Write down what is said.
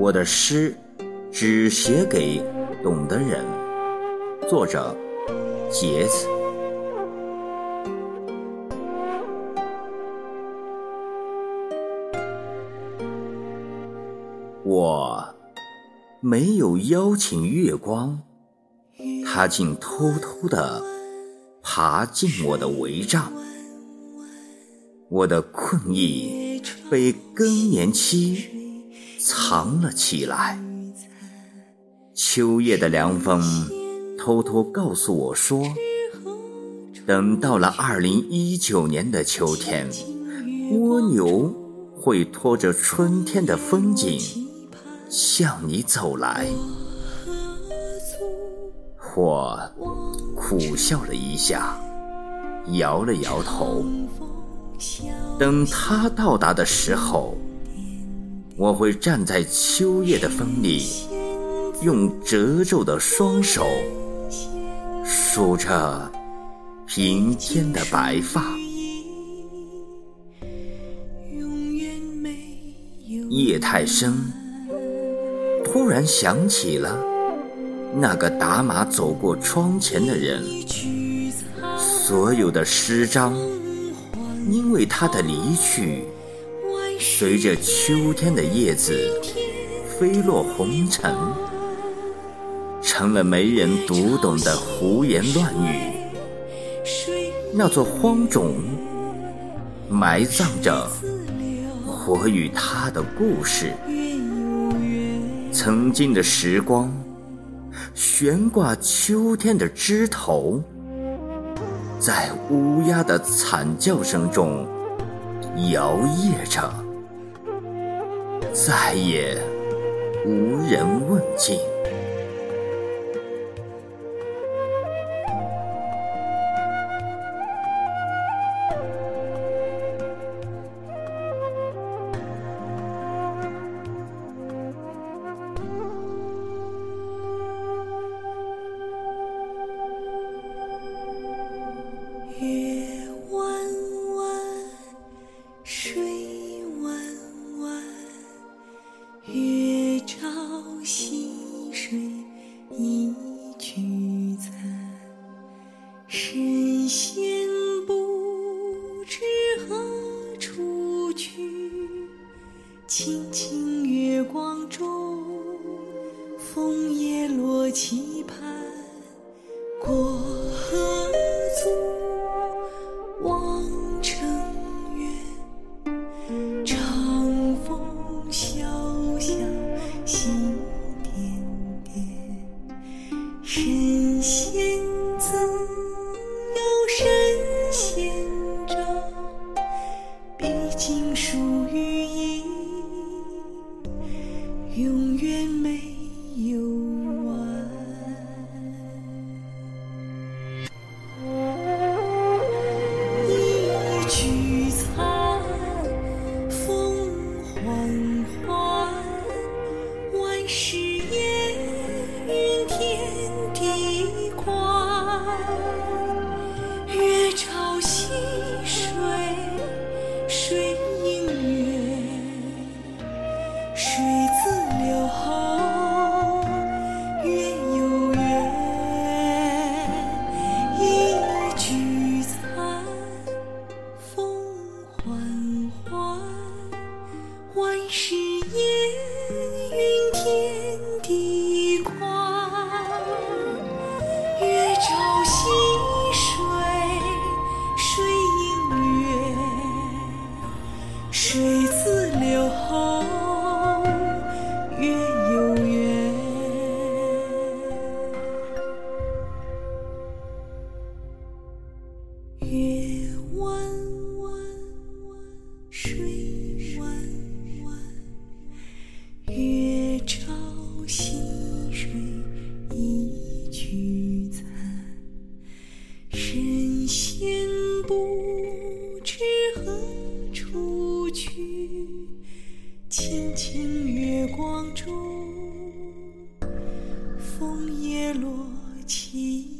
我的诗只写给懂的人。作者：杰子。我没有邀请月光，它竟偷偷地爬进我的帷帐。我的困意被更年期藏了起来。秋夜的凉风偷偷告诉我说，等到了二零一九年的秋天，蜗牛会拖着春天的风景向你走来。我苦笑了一下，摇了摇头。等他到达的时候，我会站在秋夜的风里，用褶皱的双手数着平添的白发。夜太深，突然想起了那个打马走过窗前的人，所有的诗章。因为他的离去，随着秋天的叶子飞落红尘，成了没人读懂的胡言乱语。那座荒冢，埋葬着我与他的故事。曾经的时光，悬挂秋天的枝头。在乌鸦的惨叫声中摇曳着，再也无人问津。清月光中，枫叶落期盼过河卒，望城远，长风萧萧，心点点，神永远没有 she 神仙不知何处去，清清月光中，枫叶落起。